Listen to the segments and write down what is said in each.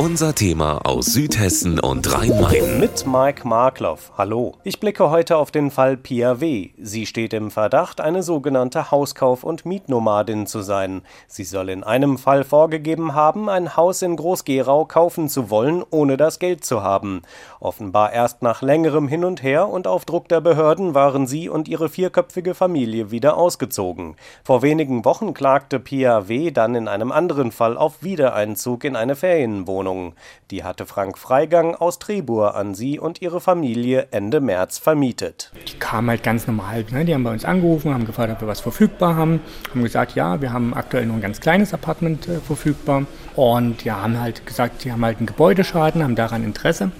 Unser Thema aus Südhessen und Rhein-Main. Mit Mike Markloff. Hallo. Ich blicke heute auf den Fall Pia W. Sie steht im Verdacht, eine sogenannte Hauskauf- und Mietnomadin zu sein. Sie soll in einem Fall vorgegeben haben, ein Haus in Groß-Gerau kaufen zu wollen, ohne das Geld zu haben. Offenbar erst nach längerem Hin und Her und auf Druck der Behörden waren sie und ihre vierköpfige Familie wieder ausgezogen. Vor wenigen Wochen klagte Pia W. dann in einem anderen Fall auf Wiedereinzug in eine Ferienwohnung. Wohnung. Die hatte Frank Freigang aus Trebur an sie und ihre Familie Ende März vermietet. Die kamen halt ganz normal. Ne? Die haben bei uns angerufen, haben gefragt, ob wir was verfügbar haben. Haben gesagt, ja, wir haben aktuell nur ein ganz kleines Apartment äh, verfügbar. Und ja, haben halt gesagt, sie haben halt einen Gebäudeschaden, haben daran Interesse.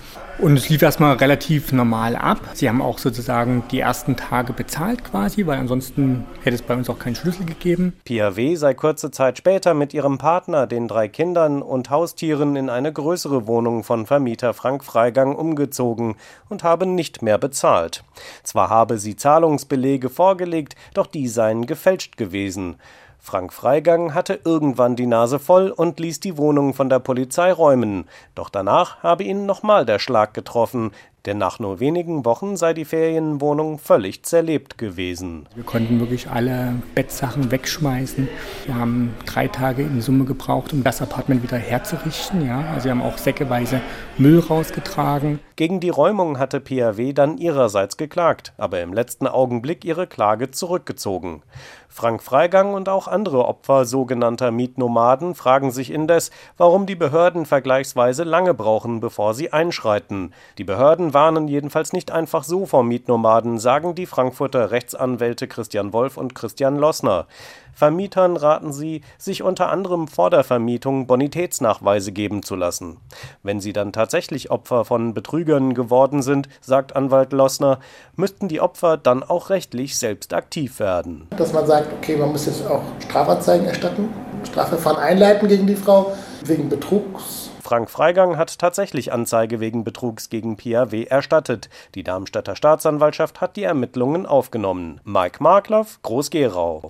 Und es lief erstmal relativ normal ab. Sie haben auch sozusagen die ersten Tage bezahlt quasi, weil ansonsten hätte es bei uns auch keinen Schlüssel gegeben. Pia W. sei kurze Zeit später mit ihrem Partner, den drei Kindern und Haustieren in eine größere Wohnung von Vermieter Frank Freigang umgezogen und habe nicht mehr bezahlt. Zwar habe sie Zahlungsbelege vorgelegt, doch die seien gefälscht gewesen. Frank Freigang hatte irgendwann die Nase voll und ließ die Wohnung von der Polizei räumen. Doch danach habe ihn nochmal der Schlag getroffen denn nach nur wenigen Wochen sei die Ferienwohnung völlig zerlebt gewesen. Wir konnten wirklich alle Bettsachen wegschmeißen. Wir haben drei Tage in Summe gebraucht, um das Apartment wieder herzurichten. Ja, also wir haben auch säckeweise Müll rausgetragen. Gegen die Räumung hatte PAW dann ihrerseits geklagt, aber im letzten Augenblick ihre Klage zurückgezogen. Frank Freigang und auch andere Opfer sogenannter Mietnomaden fragen sich indes, warum die Behörden vergleichsweise lange brauchen, bevor sie einschreiten. Die Behörden warnen jedenfalls nicht einfach so vor Mietnomaden, sagen die Frankfurter Rechtsanwälte Christian Wolf und Christian Lossner. Vermietern raten sie, sich unter anderem vor der Vermietung Bonitätsnachweise geben zu lassen. Wenn sie dann tatsächlich Opfer von Betrügern geworden sind, sagt Anwalt Lossner, müssten die Opfer dann auch rechtlich selbst aktiv werden. Dass man sagt, okay, man muss jetzt auch Strafanzeigen erstatten, Strafverfahren einleiten gegen die Frau wegen Betrugs Frank Freigang hat tatsächlich Anzeige wegen Betrugs gegen Pia W. erstattet. Die Darmstädter Staatsanwaltschaft hat die Ermittlungen aufgenommen. Mike Markloff, Groß-Gerau